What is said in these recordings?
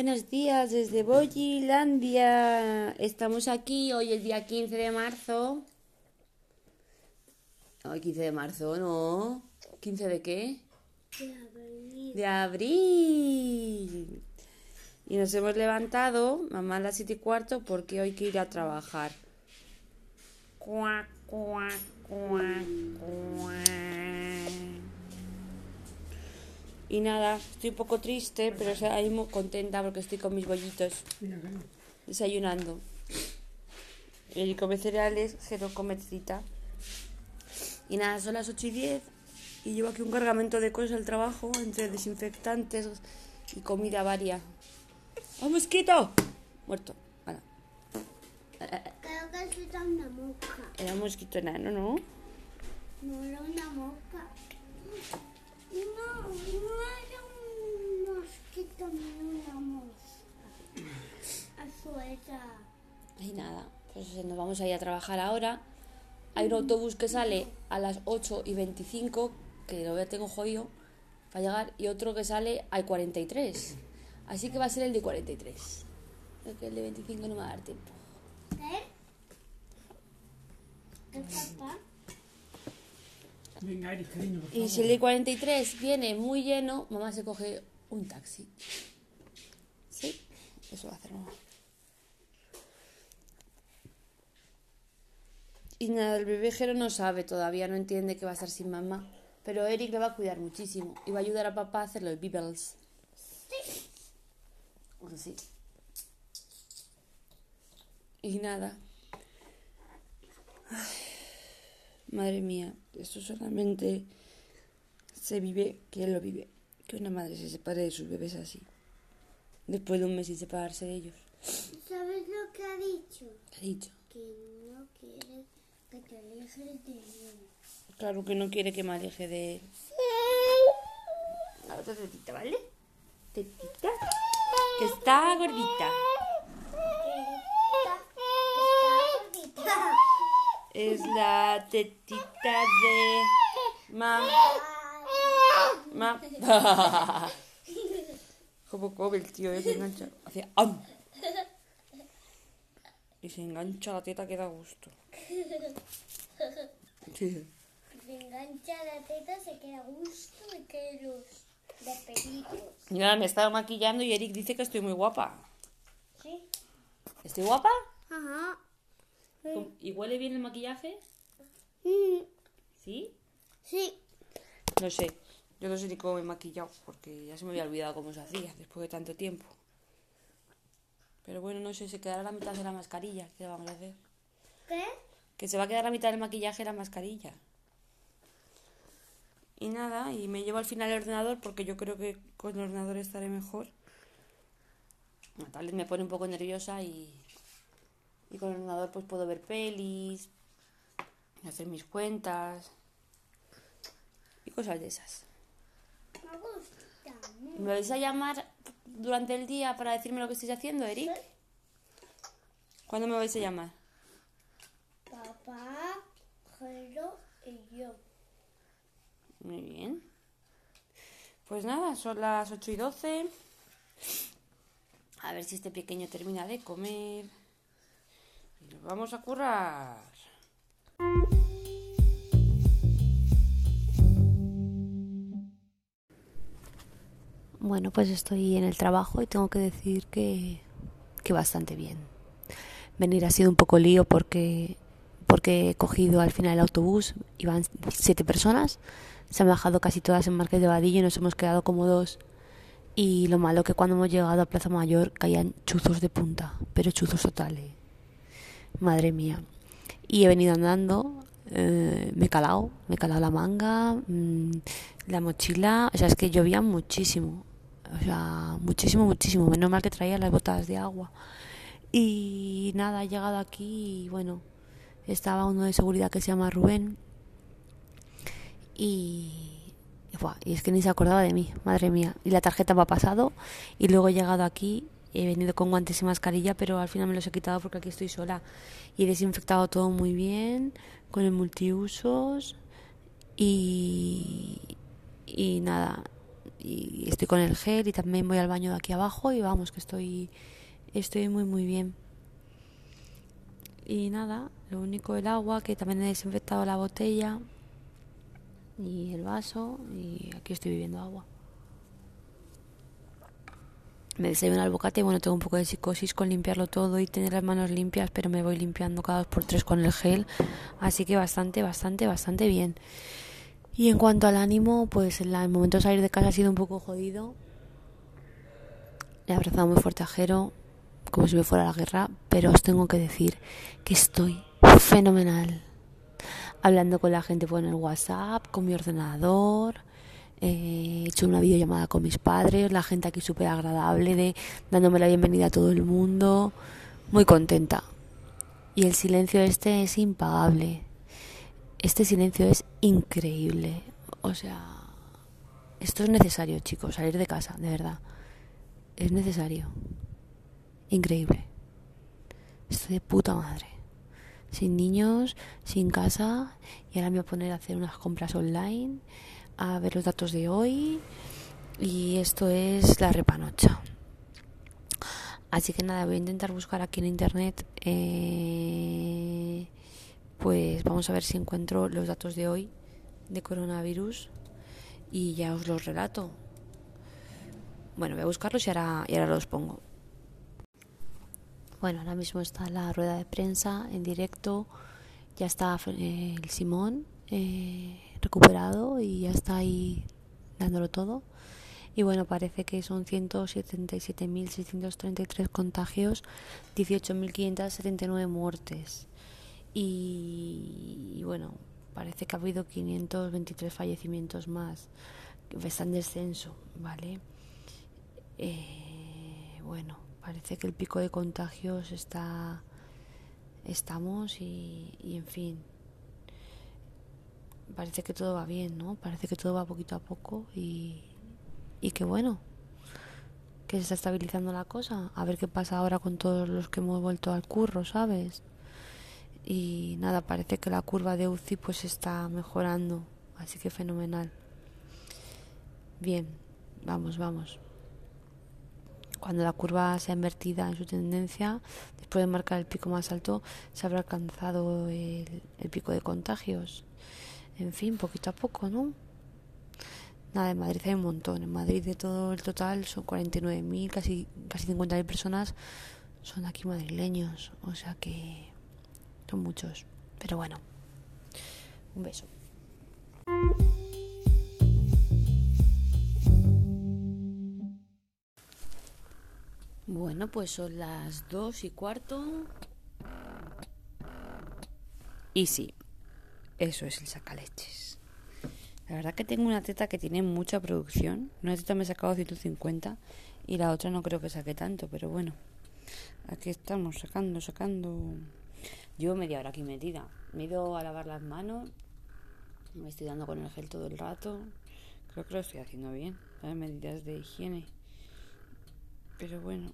Buenos días desde Boyilandia. Estamos aquí hoy el día 15 de marzo. Hoy 15 de marzo, ¿no? ¿15 de qué? De abril. De abril. Y nos hemos levantado, mamá a las 7 y cuarto, porque hoy hay que ir a trabajar. Cuac, cuac, cuac, cuac. Y nada, estoy un poco triste, pero o sea, ahí muy contenta porque estoy con mis bollitos desayunando. Él come cereales, Jero come trita. Y nada, son las 8 y 10 y llevo aquí un cargamento de cosas al trabajo, entre desinfectantes y comida varia. ¡Oh, mosquito! Muerto. Hala. Creo que es una mosca. Era un mosquito enano, ¿no? No era una mosca. No, no era un mosquito ni una mosca. Era. Y nada, pues nos vamos a ir a trabajar ahora. Hay un autobús que sale a las 8 y 25, que lo ya tengo jodido para llegar, y otro que sale a 43. Así que va a ser el de 43. Creo que el de 25 no me va a dar tiempo. ¿Qué? ¿Qué papá? Venga, Eric, cariño, por Y si el de 43 viene muy lleno, mamá se coge un taxi. Sí, eso va a hacer mamá. Y nada, el bebé Jero no sabe todavía, no entiende que va a estar sin mamá. Pero Eric le va a cuidar muchísimo y va a ayudar a papá a hacer los bibbles. Así. Y nada. Ay, madre mía, esto solamente se vive, que él lo vive. Que una madre se separe de sus bebés así. Después de un mes sin separarse de ellos. ¿Sabes lo que ha dicho? ¿Qué ha dicho? Que no quiere que te alejes de él. Claro que no quiere que me aleje de él. La otra tetita, ¿vale? Tetita. Que está gordita. Que está, que está gordita. Es la tetita de... Mam. Mam. Como come el tío, eh, se engancha. Hace am. Y se engancha la teta que da gusto. Sí. Se engancha la teta, se queda gusto y que los de ahora me he estado maquillando y Eric dice que estoy muy guapa. ¿Sí? ¿Estoy guapa? Ajá. ¿Y huele bien el maquillaje? ¿Sí? Sí. No sé. Yo no sé ni cómo me he maquillado porque ya se me había olvidado cómo se hacía después de tanto tiempo. Pero bueno, no sé, se quedará la mitad de la mascarilla. ¿Qué vamos a hacer? ¿Qué? Que se va a quedar la mitad del maquillaje la mascarilla. Y nada, y me llevo al final el ordenador porque yo creo que con el ordenador estaré mejor. La tablet me pone un poco nerviosa y, y con el ordenador pues puedo ver pelis, hacer mis cuentas y cosas de esas. Me gusta. mucho. ¿Me vais a llamar durante el día para decirme lo que estáis haciendo, Eric? ¿Cuándo me vais a llamar? Papá, Jero y yo. Muy bien. Pues nada, son las 8 y 12. A ver si este pequeño termina de comer. Vamos a currar. Bueno, pues estoy en el trabajo y tengo que decir que, que bastante bien. Venir ha sido un poco lío porque, porque he cogido al final el autobús, iban siete personas, se han bajado casi todas en Marqués de Vadillo y nos hemos quedado como dos. Y lo malo que cuando hemos llegado a Plaza Mayor caían chuzos de punta, pero chuzos totales. Madre mía. Y he venido andando, eh, me he calado, me he calado la manga, mm, la mochila, o sea, es que llovía muchísimo, o sea, muchísimo, muchísimo. Menos mal que traía las botas de agua. Y nada, he llegado aquí y bueno, estaba uno de seguridad que se llama Rubén. Y, y, es que ni se acordaba de mí, madre mía. Y la tarjeta me ha pasado y luego he llegado aquí, he venido con guantes y mascarilla, pero al final me los he quitado porque aquí estoy sola. Y he desinfectado todo muy bien con el multiusos y, y nada, y estoy con el gel y también voy al baño de aquí abajo y vamos, que estoy, estoy muy, muy bien. Y nada, lo único el agua, que también he desinfectado la botella y el vaso y aquí estoy viviendo agua. Me desayuno al bocate, bueno, tengo un poco de psicosis con limpiarlo todo y tener las manos limpias, pero me voy limpiando cada dos por tres con el gel, así que bastante, bastante, bastante bien. Y en cuanto al ánimo, pues el momento de salir de casa ha sido un poco jodido. He abrazado muy fuerte a Jero, como si me fuera a la guerra, pero os tengo que decir que estoy fenomenal. Hablando con la gente por el WhatsApp, con mi ordenador, he hecho una videollamada con mis padres, la gente aquí súper agradable, de, dándome la bienvenida a todo el mundo, muy contenta. Y el silencio este es impagable. Este silencio es increíble. O sea, esto es necesario, chicos, salir de casa, de verdad. Es necesario. Increíble. Estoy de puta madre. Sin niños, sin casa, y ahora me voy a poner a hacer unas compras online, a ver los datos de hoy, y esto es la repanocha. Así que nada, voy a intentar buscar aquí en internet, eh, pues vamos a ver si encuentro los datos de hoy de coronavirus y ya os los relato. Bueno, voy a buscarlos y ahora, y ahora los pongo. Bueno, ahora mismo está la rueda de prensa en directo. Ya está eh, el Simón eh, recuperado y ya está ahí dándolo todo. Y bueno, parece que son 177.633 contagios, 18.579 muertes. Y, y, bueno, parece que ha habido 523 fallecimientos más. Está en descenso, ¿vale? Eh, bueno, parece que el pico de contagios está estamos y, y, en fin parece que todo va bien no parece que todo va poquito a poco y, y que bueno que se está estabilizando la cosa. A ver qué pasa ahora con todos los que hemos vuelto al curro sabes y nada parece que la curva de UCI pues está mejorando así que fenomenal. Bien vamos vamos. Cuando la curva sea invertida en su tendencia, después de marcar el pico más alto, se habrá alcanzado el, el pico de contagios. En fin, poquito a poco, ¿no? Nada, en Madrid hay un montón. En Madrid de todo el total son 49.000, casi, casi 50.000 personas son aquí madrileños. O sea que son muchos. Pero bueno, un beso. Bueno, pues son las dos y cuarto. Y sí, eso es el sacaleches. La verdad que tengo una teta que tiene mucha producción. Una teta me he sacado 150 y la otra no creo que saque tanto, pero bueno. Aquí estamos sacando, sacando. Llevo media hora aquí metida. Me he ido a lavar las manos. Me estoy dando con el gel todo el rato. Creo que lo estoy haciendo bien. Las medidas de higiene. Pero bueno,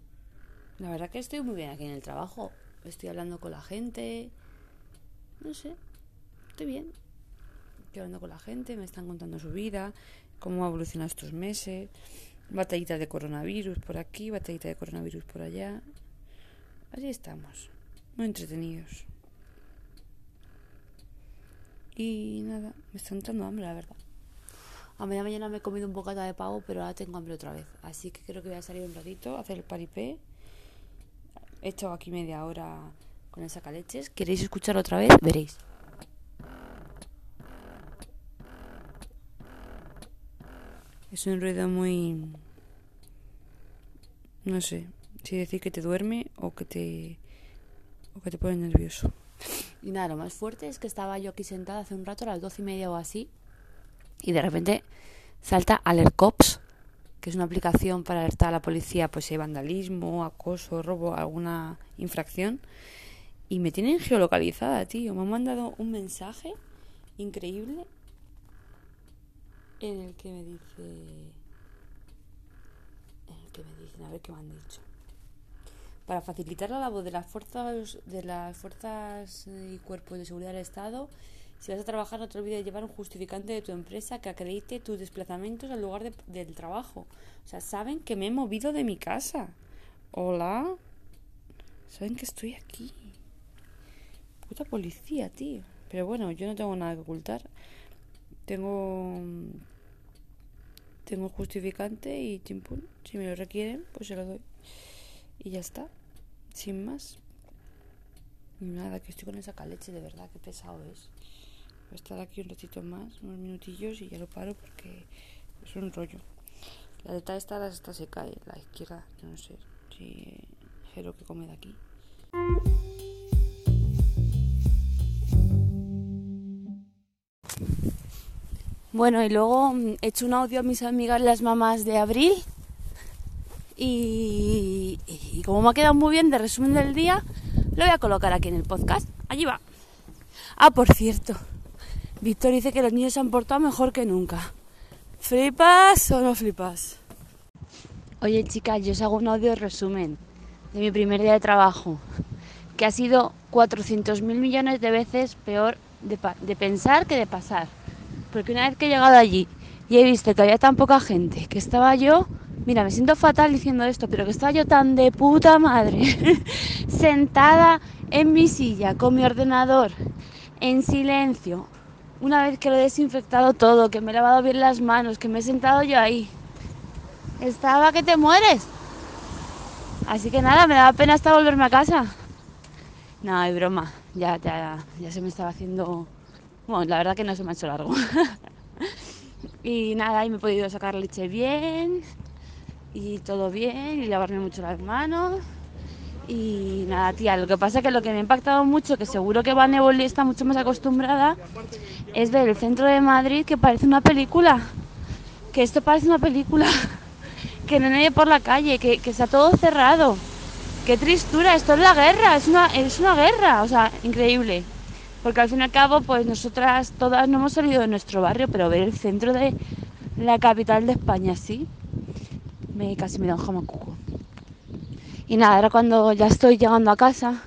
la verdad que estoy muy bien aquí en el trabajo. Estoy hablando con la gente. No sé, estoy bien. Estoy hablando con la gente, me están contando su vida, cómo ha evolucionado estos meses. Batallita de coronavirus por aquí, batallita de coronavirus por allá. Así estamos, muy entretenidos. Y nada, me está entrando hambre, la verdad. A media mañana me he comido un bocata de pavo, pero ahora tengo hambre otra vez. Así que creo que voy a salir un ratito hacer el paripé. He estado aquí media hora con el sacaleches. ¿Queréis escuchar otra vez? Veréis. Es un ruido muy... No sé si decir que te duerme o que te... o que te pone nervioso. Y nada, lo más fuerte es que estaba yo aquí sentada hace un rato, a las doce y media o así, y de repente salta Alercops, que es una aplicación para alertar a la policía pues si hay vandalismo, acoso, robo, alguna infracción y me tienen geolocalizada, tío. Me han mandado un mensaje increíble en el que me dice en el que me dicen, a ver qué me han dicho. Para facilitar la labor de las fuerzas de las fuerzas y cuerpos de seguridad del Estado Si vas a trabajar, no te olvides de llevar un justificante de tu empresa que acredite tus desplazamientos al lugar del trabajo. O sea, saben que me he movido de mi casa. Hola. Saben que estoy aquí. Puta policía, tío. Pero bueno, yo no tengo nada que ocultar. Tengo tengo justificante y chimpún. Si me lo requieren, pues se lo doy. Y ya está. Sin más. Nada, que estoy con esa caleche, de verdad, qué pesado es. Voy a estar aquí un ratito más, unos minutillos y ya lo paro porque es un rollo. La de esta, esta se cae, la izquierda, no sé si es lo que come de aquí. Bueno, y luego mm, he hecho un audio a mis amigas las mamás de abril. Y, como me ha quedado muy bien de resumen del día, lo voy a colocar aquí en el podcast. Allí va. Ah, por cierto, Víctor dice que los niños se han portado mejor que nunca. ¿Flipas o no flipas? Oye, chicas, yo os hago un audio resumen de mi primer día de trabajo, que ha sido 400.000 millones de veces peor de pensar que de pasar porque una vez que he llegado allí y he visto que había tan poca gente, que estaba yo, mira, me siento fatal diciendo esto, pero que estaba yo tan de puta madre, sentada en mi silla con mi ordenador, en silencio, una vez que lo he desinfectado todo, que me he lavado bien las manos, que me he sentado yo ahí, estaba que te mueres. Así que nada, me daba pena hasta volverme a casa. No, hay broma, ya, ya, ya se me estaba haciendo bueno, la verdad que no se me ha hecho largo. y nada, ahí me he podido sacar leche bien y todo bien y lavarme mucho las manos. Y nada, tía, lo que pasa es que lo que me ha impactado mucho, que seguro que Van está mucho más acostumbrada, es ver el centro de Madrid que parece una película. Que esto parece una película. que no hay nadie por la calle, que, que está todo cerrado. Qué tristura, esto es la guerra, es una, es una guerra, o sea, increíble. Porque al fin y al cabo, pues nosotras todas no hemos salido de nuestro barrio, pero ver el centro de la capital de España sí, me casi me da un jamacuco. Y nada, ahora cuando ya estoy llegando a casa,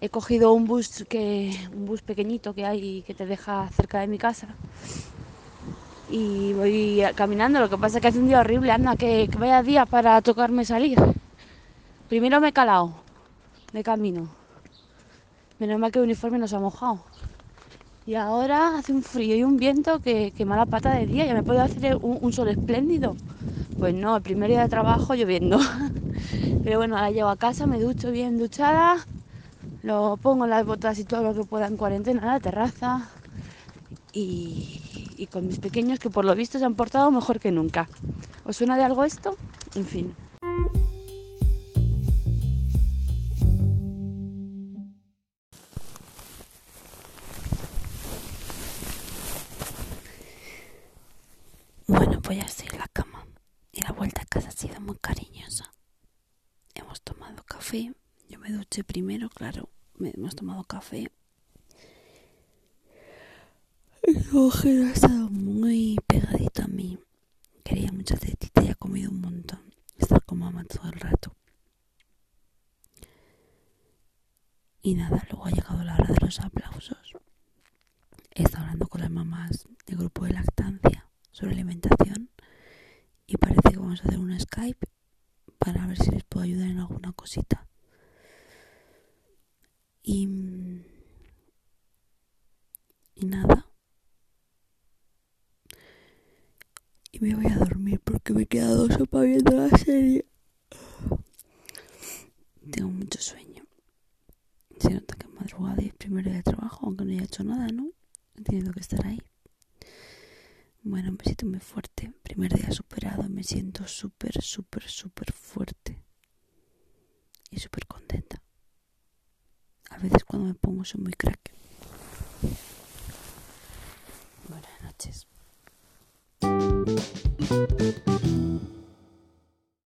he cogido un bus que un bus pequeñito que hay que te deja cerca de mi casa. Y voy caminando lo que pasa es que hace un día horrible anda que, que vaya día para tocarme salir. Primero me he calado de camino Menos mal que el uniforme nos ha mojado. Y ahora hace un frío y un viento que, que mala pata de día. Ya me puedo hacer un, sol espléndido. Pues no, el primer día de trabajo lloviendo. Pero bueno, ahora llego a casa, me ducho bien duchada. Lo pongo en las botas y todo lo que pueda en cuarentena a la terraza. Y, y con mis pequeños que por lo visto se han portado mejor que nunca. ¿Os suena de algo esto? En fin. Ya estoy en la cama. Y la vuelta a casa ha sido muy cariñosa. Hemos tomado café. Yo me duché primero, claro. Hemos tomado café. El ojero ha estado muy pegadito a mí. Quería mucha tetita y ha comido un montón. Estar con mamá todo el rato. Y nada, luego ha llegado la hora de los aplausos. He estado hablando con las mamás del grupo de lactancia sobre alimentación y parece que vamos a hacer un Skype para ver si les puedo ayudar en alguna cosita. Y, y nada. Y me voy a dormir porque me he quedado sopa viendo la serie. Tengo mucho sueño. Se nota que madrugada y primero de trabajo, aunque no haya hecho nada, ¿no? He tenido que estar ahí. Bueno, me siento muy fuerte. Primer día superado, me siento súper, súper, súper fuerte. Y súper contenta. A veces cuando me pongo soy muy crack. Buenas noches.